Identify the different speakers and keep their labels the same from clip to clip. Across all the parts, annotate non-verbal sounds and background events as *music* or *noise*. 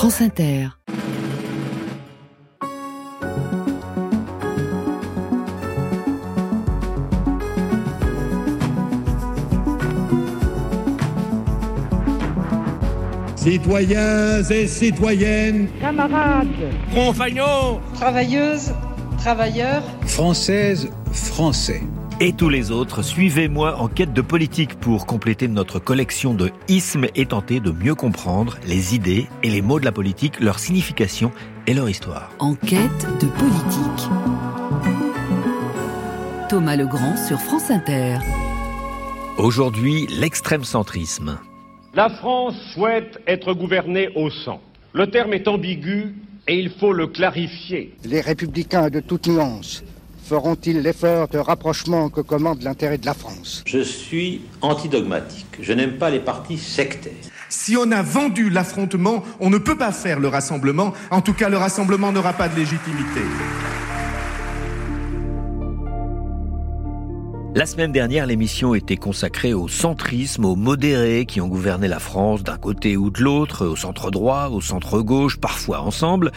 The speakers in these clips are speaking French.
Speaker 1: France Inter.
Speaker 2: Citoyens et citoyennes,
Speaker 3: camarades,
Speaker 4: compagnons,
Speaker 3: travailleuses, travailleurs,
Speaker 5: françaises, français.
Speaker 6: Et tous les autres, suivez-moi en quête de politique pour compléter notre collection de ismes et tenter de mieux comprendre les idées et les mots de la politique, leur signification et leur histoire.
Speaker 1: En quête de politique. Thomas Legrand sur France Inter.
Speaker 6: Aujourd'hui, l'extrême centrisme.
Speaker 7: La France souhaite être gouvernée au centre. Le terme est ambigu et il faut le clarifier.
Speaker 8: Les républicains de toute nuance feront-ils l'effort de rapprochement que commande l'intérêt de la France?
Speaker 9: Je suis antidogmatique. Je n'aime pas les partis sectaires.
Speaker 10: Si on a vendu l'affrontement, on ne peut pas faire le rassemblement. En tout cas, le rassemblement n'aura pas de légitimité.
Speaker 6: La semaine dernière, l'émission était consacrée au centrisme, aux modérés qui ont gouverné la France d'un côté ou de l'autre, au centre droit, au centre gauche, parfois ensemble.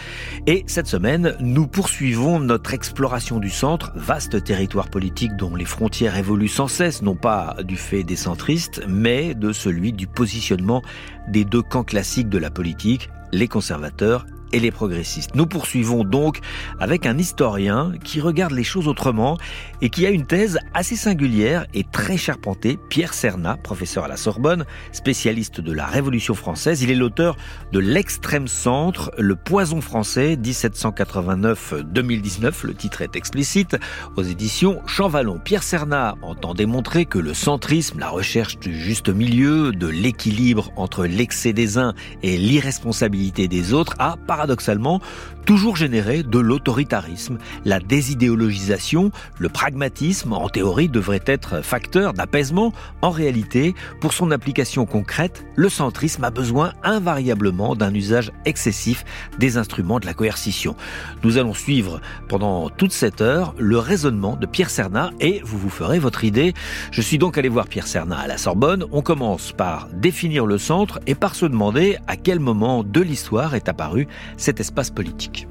Speaker 6: Et cette semaine, nous poursuivons notre exploration du centre, vaste territoire politique dont les frontières évoluent sans cesse, non pas du fait des centristes, mais de celui du positionnement des deux camps classiques de la politique, les conservateurs et les progressistes. Nous poursuivons donc avec un historien qui regarde les choses autrement et qui a une thèse assez singulière et très charpentée, Pierre Serna, professeur à la Sorbonne, spécialiste de la Révolution française. Il est l'auteur de L'extrême centre, le poison français 1789-2019, le titre est explicite, aux éditions Champvallon. Pierre Serna entend démontrer que le centrisme, la recherche du juste milieu, de l'équilibre entre l'excès des uns et l'irresponsabilité des autres, a par paradoxalement toujours généré de l'autoritarisme. La désidéologisation, le pragmatisme, en théorie, devrait être facteur d'apaisement. En réalité, pour son application concrète, le centrisme a besoin invariablement d'un usage excessif des instruments de la coercition. Nous allons suivre pendant toute cette heure le raisonnement de Pierre Serna et vous vous ferez votre idée. Je suis donc allé voir Pierre Serna à la Sorbonne. On commence par définir le centre et par se demander à quel moment de l'histoire est apparu cet espace politique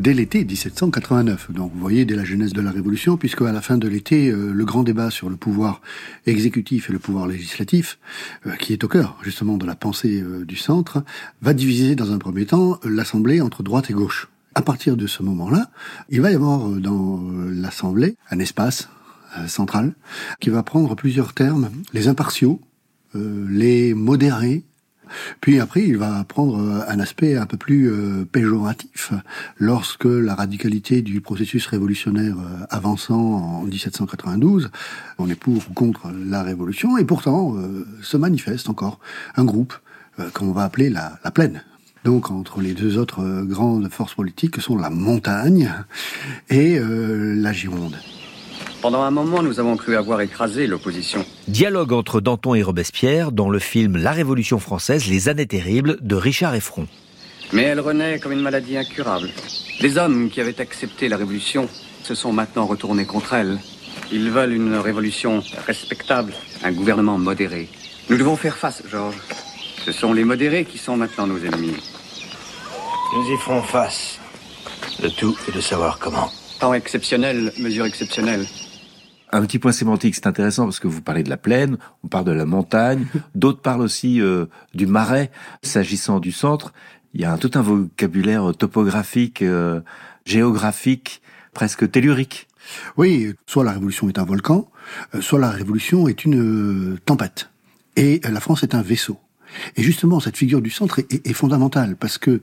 Speaker 11: dès l'été 1789. Donc vous voyez dès la genèse de la Révolution, puisque à la fin de l'été, euh, le grand débat sur le pouvoir exécutif et le pouvoir législatif, euh, qui est au cœur justement de la pensée euh, du centre, va diviser dans un premier temps l'Assemblée entre droite et gauche. À partir de ce moment-là, il va y avoir dans l'Assemblée un espace central qui va prendre plusieurs termes, les impartiaux, les modérés, puis après, il va prendre euh, un aspect un peu plus euh, péjoratif lorsque la radicalité du processus révolutionnaire euh, avançant en 1792, on est pour ou contre la révolution, et pourtant se manifeste encore un groupe qu'on va appeler la, la plaine. Donc entre les deux autres grandes forces politiques que sont la montagne et la Gironde.
Speaker 12: Pendant un moment, nous avons cru avoir écrasé l'opposition.
Speaker 6: Dialogue entre Danton et Robespierre dans le film La Révolution française, les années terribles de Richard Effron.
Speaker 12: Mais elle renaît comme une maladie incurable. Les hommes qui avaient accepté la révolution se sont maintenant retournés contre elle. Ils veulent une révolution respectable, un gouvernement modéré. Nous devons faire face, Georges. Ce sont les modérés qui sont maintenant nos ennemis.
Speaker 9: Nous y ferons face. Le tout est de savoir comment.
Speaker 12: Temps exceptionnel, mesure exceptionnelle.
Speaker 13: Un petit point sémantique, c'est intéressant parce que vous parlez de la plaine, on parle de la montagne, *laughs* d'autres parlent aussi euh, du marais. S'agissant du centre, il y a un, tout un vocabulaire topographique, euh, géographique, presque tellurique.
Speaker 11: Oui, soit la révolution est un volcan, euh, soit la révolution est une tempête. Et la France est un vaisseau. Et justement, cette figure du centre est, est fondamentale parce que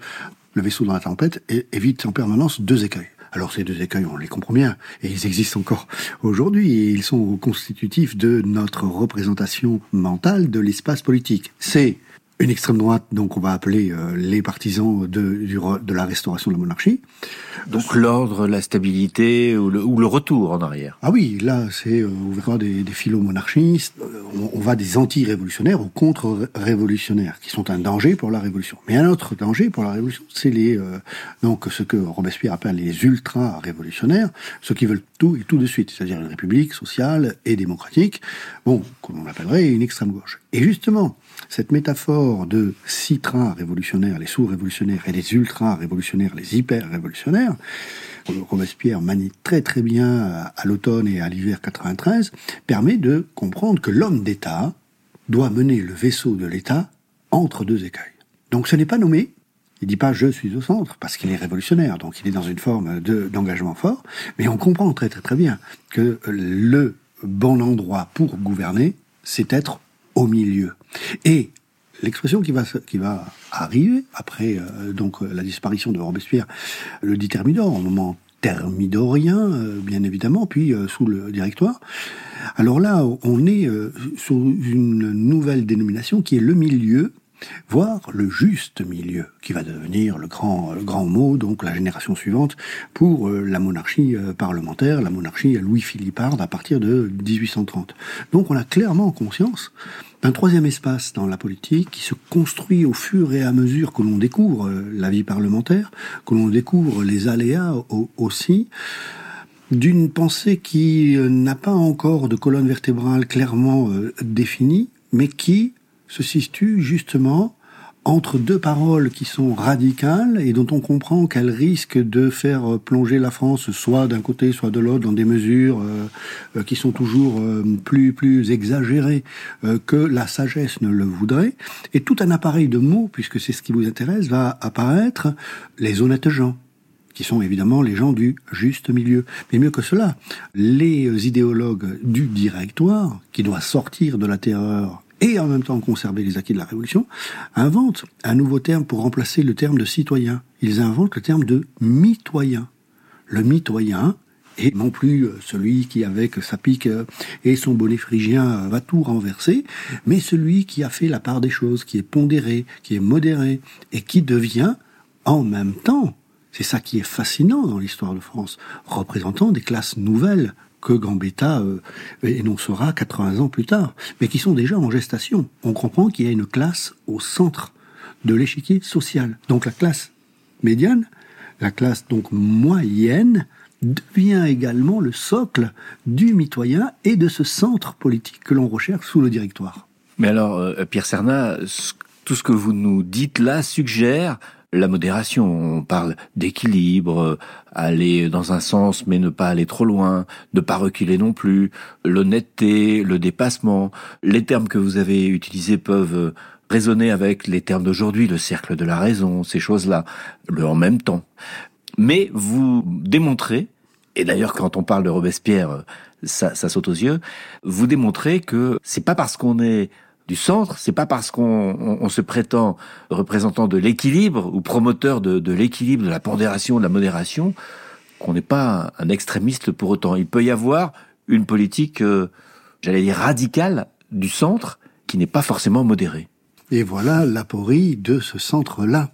Speaker 11: le vaisseau dans la tempête évite en permanence deux écueils. Alors ces deux écueils, on les comprend bien, et ils existent encore aujourd'hui, et ils sont constitutifs de notre représentation mentale de l'espace politique. C'est une extrême droite, donc on va appeler euh, les partisans de, de la restauration de la monarchie.
Speaker 13: Donc l'ordre, la stabilité ou le, ou le, retour en arrière.
Speaker 11: Ah oui, là c'est euh, on verra des, des philo-monarchistes, euh, on, va des anti-révolutionnaires ou contre-révolutionnaires qui sont un danger pour la révolution. Mais un autre danger pour la révolution, c'est les donc ce que Robespierre appelle les ultra-révolutionnaires, ceux qui veulent tout et tout de suite, c'est-à-dire une république sociale et démocratique, bon, comme on l'appellerait une extrême gauche. Et justement, cette métaphore de six trains révolutionnaires, les sous-révolutionnaires et les ultra-révolutionnaires, les hyper-révolutionnaires. Robespierre manie très très bien à l'automne et à l'hiver 93, permet de comprendre que l'homme d'État doit mener le vaisseau de l'État entre deux écueils. Donc ce n'est pas nommé, il dit pas je suis au centre parce qu'il est révolutionnaire, donc il est dans une forme d'engagement fort. Mais on comprend très très très bien que le bon endroit pour gouverner, c'est être au milieu. Et l'expression qui va qui va arriver après euh, donc la disparition de Robespierre, le dit Thermidor, moment thermidorien, euh, bien évidemment, puis euh, sous le directoire. Alors là, on est sur une nouvelle dénomination qui est le milieu, voire le juste milieu, qui va devenir le grand, grand mot, donc la génération suivante, pour euh, la monarchie euh, parlementaire, la monarchie Louis-Philippard à partir de 1830. Donc on a clairement conscience d'un troisième espace dans la politique qui se construit au fur et à mesure que l'on découvre euh, la vie parlementaire, que l'on découvre les aléas aussi, d'une pensée qui n'a pas encore de colonne vertébrale clairement définie, mais qui se situe justement entre deux paroles qui sont radicales et dont on comprend qu'elles risquent de faire plonger la France soit d'un côté soit de l'autre dans des mesures euh, euh, qui sont toujours euh, plus plus exagérées que la sagesse ne le voudrait et tout un appareil de mots puisque c'est ce qui vous intéresse va apparaître les honnêtes gens qui sont évidemment les gens du juste milieu. Mais mieux que cela, les idéologues du directoire, qui doit sortir de la terreur et en même temps conserver les acquis de la Révolution, inventent un nouveau terme pour remplacer le terme de citoyen. Ils inventent le terme de mitoyen. Le mitoyen est non plus euh, celui qui, avec sa pique euh, et son bonnet phrygien, euh, va tout renverser, mais celui qui a fait la part des choses, qui est pondéré, qui est modéré, et qui devient, en même temps, c'est ça qui est fascinant dans l'histoire de France, représentant des classes nouvelles que Gambetta euh, énoncera 80 ans plus tard, mais qui sont déjà en gestation. On comprend qu'il y a une classe au centre de l'échiquier social. Donc la classe médiane, la classe donc moyenne, devient également le socle du mitoyen et de ce centre politique que l'on recherche sous le directoire.
Speaker 13: Mais alors, euh, Pierre Serna, tout ce que vous nous dites là suggère la modération. On parle d'équilibre, euh, aller dans un sens mais ne pas aller trop loin, ne pas reculer non plus, l'honnêteté, le dépassement. Les termes que vous avez utilisés peuvent euh, résonner avec les termes d'aujourd'hui, le cercle de la raison, ces choses-là, le en même temps. Mais vous démontrez, et d'ailleurs quand on parle de Robespierre, euh, ça, ça saute aux yeux, vous démontrez que c'est pas parce qu'on est du centre, c'est pas parce qu'on se prétend représentant de l'équilibre ou promoteur de, l'équilibre, de la pondération, de la modération, qu'on n'est pas un extrémiste pour autant. Il peut y avoir une politique, euh, j'allais dire radicale du centre, qui n'est pas forcément modérée.
Speaker 11: Et voilà l'aporie de ce centre-là.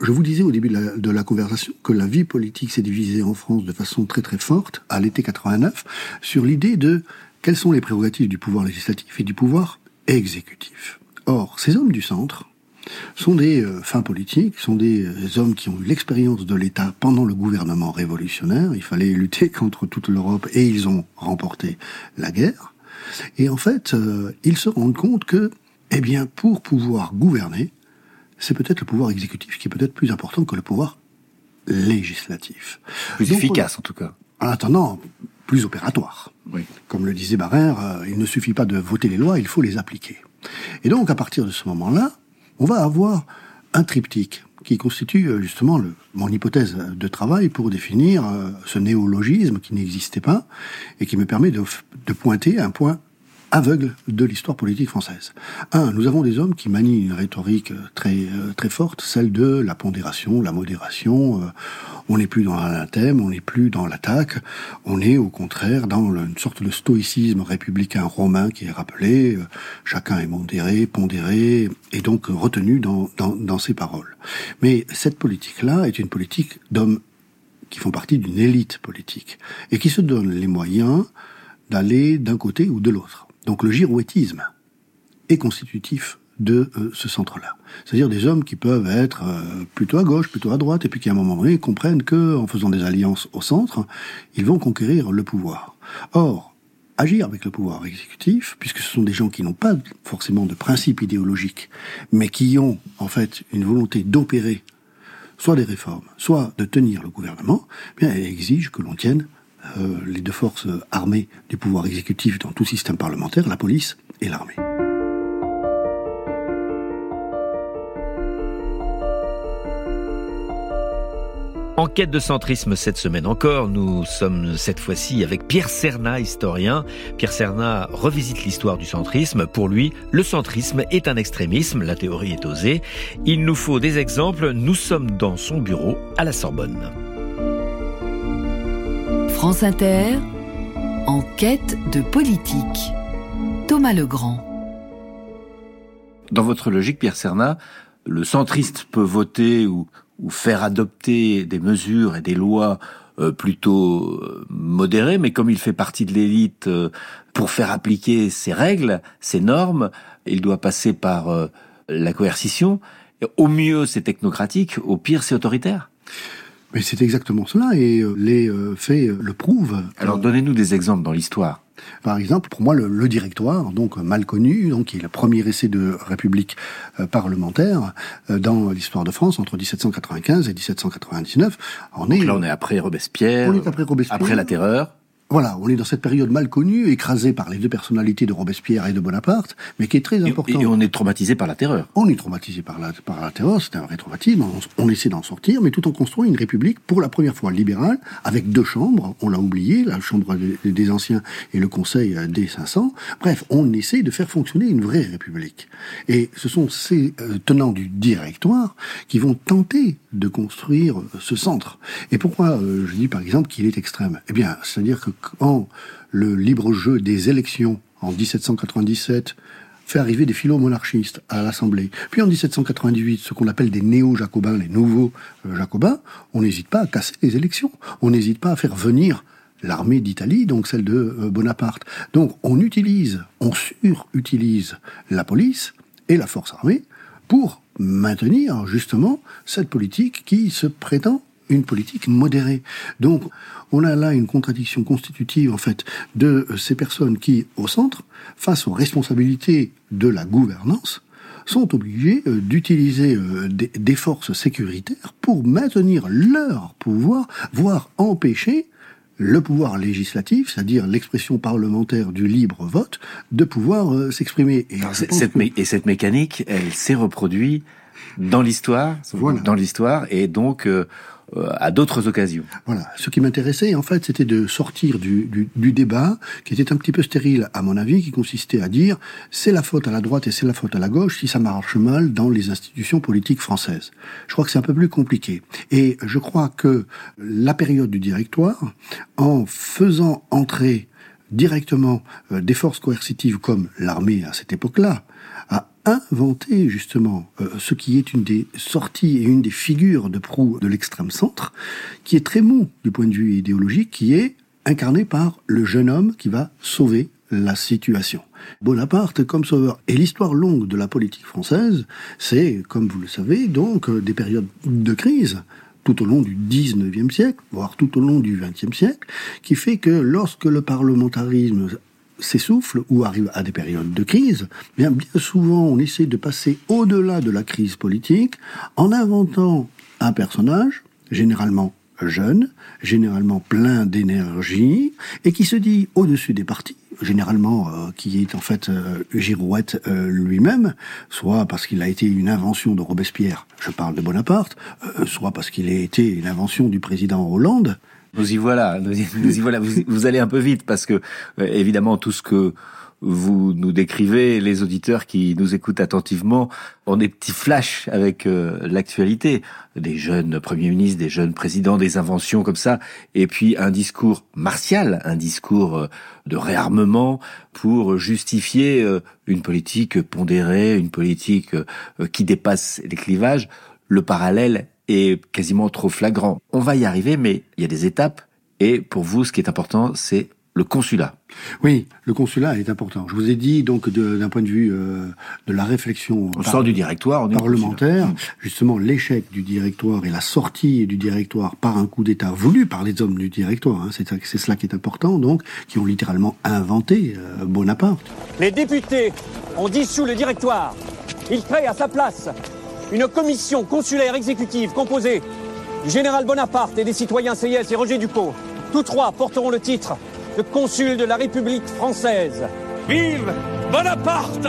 Speaker 11: Je vous disais au début de la, de la, conversation que la vie politique s'est divisée en France de façon très très forte à l'été 89 sur l'idée de quelles sont les prérogatives du pouvoir législatif et du pouvoir exécutif. Or, ces hommes du centre sont des euh, fins politiques, sont des euh, hommes qui ont eu l'expérience de l'État pendant le gouvernement révolutionnaire. Il fallait lutter *laughs* contre toute l'Europe et ils ont remporté la guerre. Et en fait, euh, ils se rendent compte que, eh bien, pour pouvoir gouverner, c'est peut-être le pouvoir exécutif qui est peut-être plus important que le pouvoir législatif.
Speaker 13: Plus efficace, en tout cas.
Speaker 11: En attendant, plus opératoire. Oui. Comme le disait Barrère, euh, il ne suffit pas de voter les lois, il faut les appliquer. Et donc, à partir de ce moment-là, on va avoir un triptyque qui constitue euh, justement le, mon hypothèse de travail pour définir euh, ce néologisme qui n'existait pas et qui me permet de, de pointer un point aveugle de l'histoire politique française. Un, nous avons des hommes qui manient une rhétorique très euh, très forte, celle de la pondération, la modération. Euh, on n'est plus dans l'anathème, on n'est plus dans l'attaque, on est au contraire dans une sorte de stoïcisme républicain romain qui est rappelé. Euh, chacun est modéré, pondéré, et donc retenu dans, dans, dans ses paroles. Mais cette politique-là est une politique d'hommes qui font partie d'une élite politique et qui se donnent les moyens d'aller d'un côté ou de l'autre. Donc le girouettisme est constitutif de euh, ce centre-là. C'est-à-dire des hommes qui peuvent être euh, plutôt à gauche, plutôt à droite, et puis qui à un moment donné comprennent que, en faisant des alliances au centre, ils vont conquérir le pouvoir. Or, agir avec le pouvoir exécutif, puisque ce sont des gens qui n'ont pas forcément de principe idéologique, mais qui ont en fait une volonté d'opérer soit des réformes, soit de tenir le gouvernement, eh bien, exige que l'on tienne euh, les deux forces armées du pouvoir exécutif dans tout système parlementaire, la police et l'armée.
Speaker 6: En quête de centrisme cette semaine encore, nous sommes cette fois-ci avec Pierre Serna, historien. Pierre Serna revisite l'histoire du centrisme. Pour lui, le centrisme est un extrémisme, la théorie est osée. Il nous faut des exemples. Nous sommes dans son bureau à la Sorbonne.
Speaker 1: France Inter, en quête de politique. Thomas Legrand.
Speaker 13: Dans votre logique, Pierre Serna, le centriste peut voter ou, ou faire adopter des mesures et des lois euh, plutôt euh, modérées, mais comme il fait partie de l'élite, euh, pour faire appliquer ses règles, ses normes, il doit passer par la coercition. Au mieux, c'est technocratique, au pire, c'est autoritaire.
Speaker 11: Mais c'est exactement cela, et les faits le prouvent.
Speaker 13: Alors donnez-nous des exemples dans l'histoire.
Speaker 11: Par exemple, pour moi, le, le, directoire, donc mal connu, donc qui est le premier essai de république euh, parlementaire euh, dans l'histoire de France entre 1795 et 1799.
Speaker 13: On donc est, là, on est après Robespierre.
Speaker 11: On est après Robespierre.
Speaker 13: Après la Terreur.
Speaker 11: Voilà, on est dans cette période mal connue, écrasée par les deux personnalités de Robespierre et de Bonaparte, mais qui est très importante.
Speaker 13: Et, on est traumatisé par la terreur.
Speaker 11: On est traumatisé par la, par la terreur, c'est un vrai traumatisme, on, on essaie d'en sortir, mais tout en construisant une république pour la première fois libérale, avec deux chambres, on l'a oublié, la chambre des, des, anciens et le conseil des 500. Bref, on essaie de faire fonctionner une vraie république. Et ce sont ces euh, tenants du directoire qui vont tenter de construire ce centre. Et pourquoi euh, je dis par exemple qu'il est extrême? Eh bien, c'est-à-dire que quand le libre jeu des élections en 1797 fait arriver des philo-monarchistes à l'Assemblée, puis en 1798, ce qu'on appelle des néo-jacobins, les nouveaux euh, jacobins, on n'hésite pas à casser les élections, on n'hésite pas à faire venir l'armée d'Italie, donc celle de euh, Bonaparte. Donc on utilise, on surutilise la police et la force armée pour maintenir justement cette politique qui se prétend une politique modérée. Donc, on a là une contradiction constitutive, en fait, de ces personnes qui, au centre, face aux responsabilités de la gouvernance, sont obligées euh, d'utiliser euh, des, forces sécuritaires pour maintenir leur pouvoir, voire empêcher le pouvoir législatif, c'est-à-dire l'expression parlementaire du libre vote, de pouvoir euh, s'exprimer.
Speaker 13: Et, cette et cette mécanique, elle s'est reproduite dans l'histoire, voilà. dans l'histoire, et donc euh, à d'autres occasions.
Speaker 11: Voilà. Ce qui m'intéressait, en fait, c'était de sortir du, du, du, débat, qui était un petit peu stérile, à mon avis, qui consistait à dire c'est la faute à la droite et c'est la faute à la gauche si ça marche mal dans les institutions politiques françaises. Je crois que c'est un peu plus compliqué. Et je crois que la période du directoire, en faisant entrer directement euh, des forces coercitives comme l'armée à cette époque-là, inventer justement euh, ce qui est une des sorties et une des figures de proue de l'extrême centre, qui est très mou du point de vue idéologique, qui est incarné par le jeune homme qui va sauver la situation. Bonaparte comme sauveur. Et l'histoire longue de la politique française, c'est, comme vous le savez, donc euh, des périodes de crise tout au long du 19e siècle, voire tout au long du 20e siècle, qui fait que lorsque le parlementarisme s'essouffle ou arrive à des périodes de crise, bien, bien souvent on essaie de passer au-delà de la crise politique en inventant un personnage, généralement jeune, généralement plein d'énergie, et qui se dit au-dessus des partis, généralement euh, qui est en fait euh, Girouette euh, lui-même, soit parce qu'il a été une invention de Robespierre, je parle de Bonaparte, euh, soit parce qu'il a été une invention du président Hollande,
Speaker 13: nous y voilà, nous y, voilà. Vous, allez un peu vite parce que euh, évidemment tout ce que vous nous décrivez, les auditeurs qui nous écoutent attentivement ont des petits flashs avec euh, l'actualité, des jeunes premiers ministres, des jeunes présidents, des inventions comme ça, et puis un discours martial, un discours euh, de réarmement pour justifier une politique pondérée, une politique qui dépasse les clivages. Le parallèle est quasiment trop flagrant. On va y arriver, mais il y a des étapes. Et pour vous, ce qui est important, c'est le consulat.
Speaker 11: Oui, le consulat est important. Je vous ai dit donc d'un point de vue euh, de la réflexion
Speaker 13: on sort du directoire,
Speaker 11: parlementaire, justement l'échec du directoire et la sortie du directoire par un coup d'État voulu par les hommes du directoire, hein, c'est cela qui est important, donc qui ont littéralement inventé euh, Bonaparte.
Speaker 4: Les députés ont dissous le directoire. Ils créent à sa place une commission consulaire exécutive composée du général Bonaparte et des citoyens Seyès et Roger Dupont. Tous trois porteront le titre de consul de la République française. Vive Bonaparte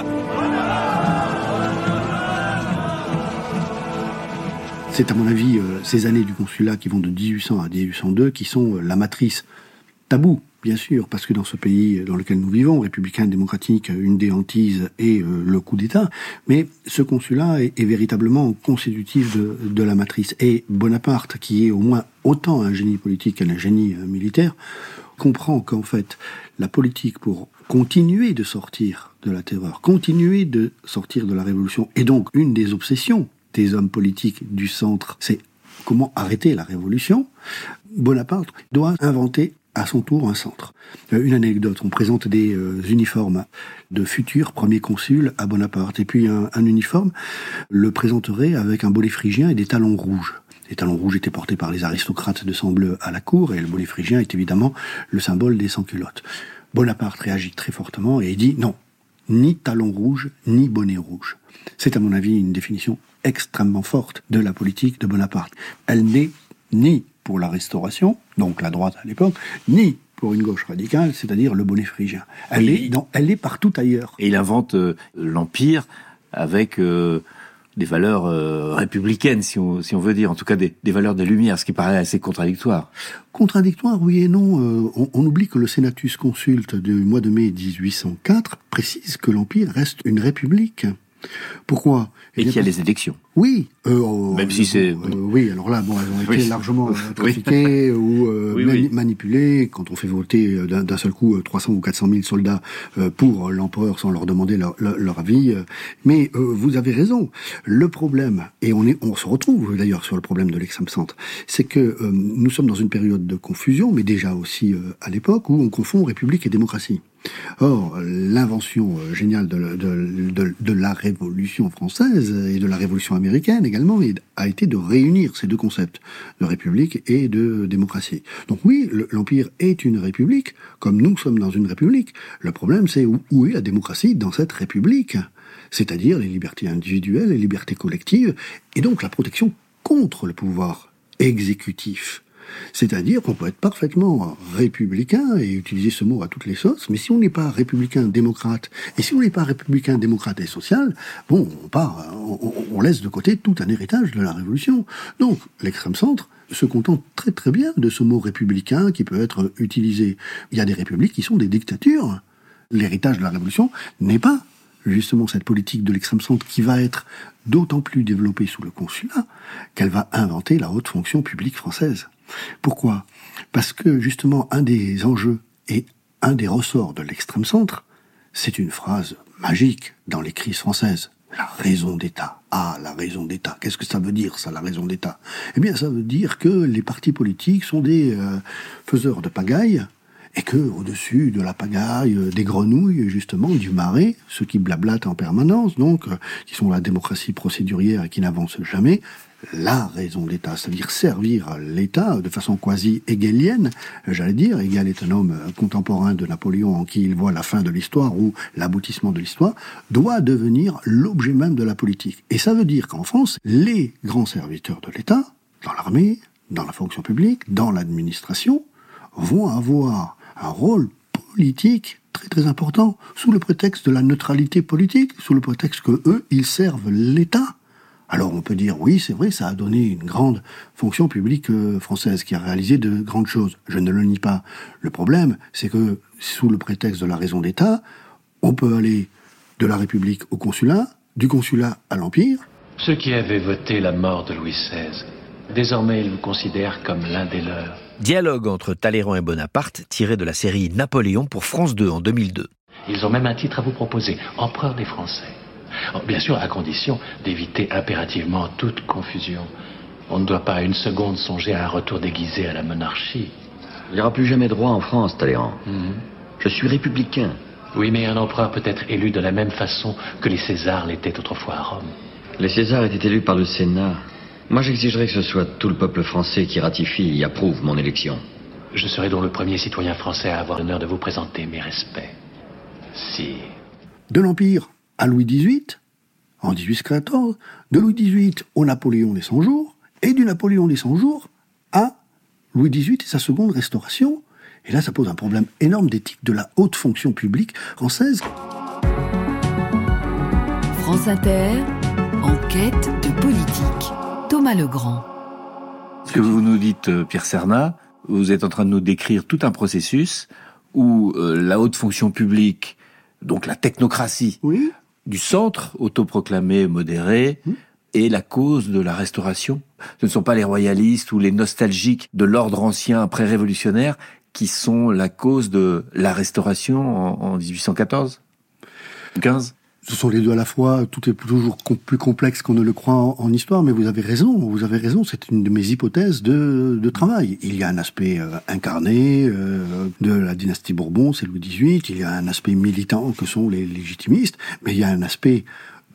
Speaker 11: C'est à mon avis euh, ces années du consulat qui vont de 1800 à 1802 qui sont euh, la matrice tabou Bien sûr, parce que dans ce pays dans lequel nous vivons, républicain démocratique, une des hantises est euh, le coup d'État, mais ce consulat est, véritablement constitutif de, de, la matrice. Et Bonaparte, qui est au moins autant un génie politique qu'un génie militaire, comprend qu'en fait, la politique pour continuer de sortir de la terreur, continuer de sortir de la révolution, et donc une des obsessions des hommes politiques du centre, c'est comment arrêter la révolution, Bonaparte doit inventer à son tour un centre. Euh, une anecdote, on présente des euh, uniformes de futurs premiers consuls à Bonaparte. Et puis un, uniforme le présenterait avec un bonnet phrygien et des talons rouges. Les talons rouges étaient portés par les aristocrates de sang bleu à la cour, et le bonnet phrygien est évidemment le symbole des sans-culottes. Bonaparte réagit très fortement et dit non, ni talons rouges, ni bonnet rouge. C'est à mon avis une définition extrêmement forte de la politique de Bonaparte. Elle n'est ni pour la restauration, donc la droite à l'époque, ni pour une gauche radicale, c'est-à-dire le bonnet phrygien. Elle, est, elle est partout ailleurs.
Speaker 13: Et il invente euh, l'Empire avec euh, des valeurs euh, républicaines, si on, si on veut dire, en tout cas des, valeurs des Lumières, ce qui paraît assez contradictoire.
Speaker 11: Contradictoire, oui et non. On, on, oublie que le Senatus Consulte du mois de mai 1804 précise que l'Empire reste une république. Pourquoi?
Speaker 13: Et qu'il y a les élections.
Speaker 11: Oui.
Speaker 13: Euh, Même si c'est... Euh,
Speaker 11: oui, alors là, bon, elles ont été largement euh, trafiquées *laughs* ou manipulées. Quand on fait voter d'un seul coup 300 ou 400 000 soldats pour l'empereur sans leur demander leur, leur avis. Mais vous avez raison. Le problème, et on, est, on se retrouve d'ailleurs sur le problème de l'extrême centre, c'est que nous sommes dans une période de confusion, mais déjà aussi à l'époque, où on confond république et démocratie. Or, l'invention géniale de, la Révolution française et de la Révolution américaine également a été de réunir ces deux concepts, de république et de démocratie. Donc oui, l'Empire est une république, comme nous sommes dans une république. Le problème, c'est où est la démocratie dans cette république? C'est-à-dire les libertés individuelles, les libertés collectives, et donc la protection contre le pouvoir exécutif. C'est-à-dire qu'on peut être parfaitement républicain et utiliser ce mot à toutes les sauces, mais si on n'est pas républicain démocrate, et si on n'est pas républicain démocrate et social, bon, on part, on, laisse de côté tout un héritage de la révolution. Donc, l'extrême centre se contente très très bien de ce mot républicain qui peut être utilisé. Il y a des républiques qui sont des dictatures. L'héritage de la révolution n'est pas justement cette politique de l'extrême centre qui va être d'autant plus développée sous le consulat qu'elle va inventer la haute fonction publique française. Pourquoi? Parce que justement, un des enjeux et un des ressorts de l'extrême centre, c'est une phrase magique dans les crises françaises. La raison d'État. Ah, la raison d'État. Qu'est-ce que ça veut dire, ça, la raison d'État? Eh bien, ça veut dire que les partis politiques sont des euh, faiseurs de pagaille, et que au-dessus de la pagaille, euh, des grenouilles, justement, du marais, ceux qui blablatent en permanence, donc, euh, qui sont la démocratie procédurière et qui n'avancent jamais, la raison d'État, c'est-à-dire servir l'État de façon quasi hegelienne, j'allais dire. Hegel est un homme contemporain de Napoléon en qui il voit la fin de l'histoire ou l'aboutissement de l'histoire, doit devenir l'objet même de la politique. Et ça veut dire qu'en France, les grands serviteurs de l'État, dans l'armée, dans la fonction publique, dans l'administration, vont avoir un rôle politique très très important, sous le prétexte de la neutralité politique, sous le prétexte que eux, ils servent l'État. Alors on peut dire oui, c'est vrai, ça a donné une grande fonction publique euh, française qui a réalisé de grandes choses. Je ne le nie pas. Le problème, c'est que sous le prétexte de la raison d'État, on peut aller de la République au consulat, du consulat à l'Empire.
Speaker 14: Ceux qui avaient voté la mort de Louis XVI, désormais ils vous considèrent comme l'un des leurs.
Speaker 6: Dialogue entre Talleyrand et Bonaparte, tiré de la série Napoléon pour France 2 en 2002.
Speaker 14: Ils ont même un titre à vous proposer, Empereur des Français. Oh, bien sûr, à condition d'éviter impérativement toute confusion. On ne doit pas une seconde songer à un retour déguisé à la monarchie.
Speaker 15: Il n'y aura plus jamais droit en France, Talleyrand.
Speaker 14: Mhm.
Speaker 15: Je suis républicain.
Speaker 14: Oui, mais un empereur peut être élu de la même façon que les Césars l'étaient autrefois à Rome.
Speaker 15: Les Césars étaient élus par le Sénat. Moi, j'exigerais que ce soit tout le peuple français qui ratifie et approuve mon élection.
Speaker 14: Je serai donc le premier citoyen français à avoir l'honneur de vous présenter mes respects. Si.
Speaker 11: De l'Empire à Louis XVIII, en 1814, de Louis XVIII au Napoléon des 100 jours, et du Napoléon des 100 jours à Louis XVIII et sa seconde restauration. Et là, ça pose un problème énorme d'éthique de la haute fonction publique française.
Speaker 1: France Inter, enquête de politique. Thomas Legrand.
Speaker 13: Ce que vous nous dites, euh, Pierre Cernat, vous êtes en train de nous décrire tout un processus où euh, la haute fonction publique, donc la technocratie du centre, autoproclamé modéré, est la cause de la restauration. Ce ne sont pas les royalistes ou les nostalgiques de l'ordre ancien pré-révolutionnaire qui sont la cause de la restauration en, en 1814 15
Speaker 11: ce sont les deux à la fois. Tout est toujours plus complexe qu'on ne le croit en, histoire, mais vous avez raison. Vous avez raison. C'est une de mes hypothèses de, de, travail. Il y a un aspect euh, incarné euh, de la dynastie Bourbon, c'est Louis XVIII. Il y a un aspect militant que sont les légitimistes, mais il y a un aspect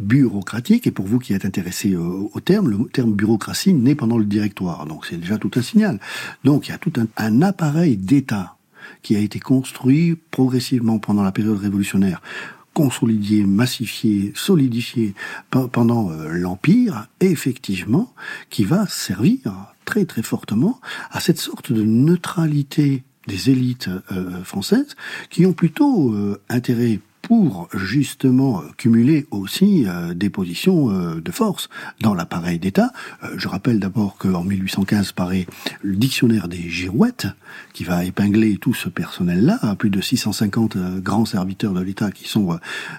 Speaker 11: bureaucratique, et pour vous qui êtes intéressé au, terme, le terme bureaucratie naît pendant le directoire, donc c'est déjà tout un signal. Donc il y a tout un, un appareil d'État qui a été construit progressivement pendant la période révolutionnaire consolidé, massifié, solidifié pendant euh, l'Empire, effectivement, qui va servir très très fortement à cette sorte de neutralité des élites euh, françaises qui ont plutôt euh, intérêt pour justement cumuler aussi euh, des positions euh, de force dans l'appareil d'État. Euh, je rappelle d'abord qu'en 1815 paraît le dictionnaire des girouettes, qui va épingler tout ce personnel-là, plus de 650 grands serviteurs de l'État qui sont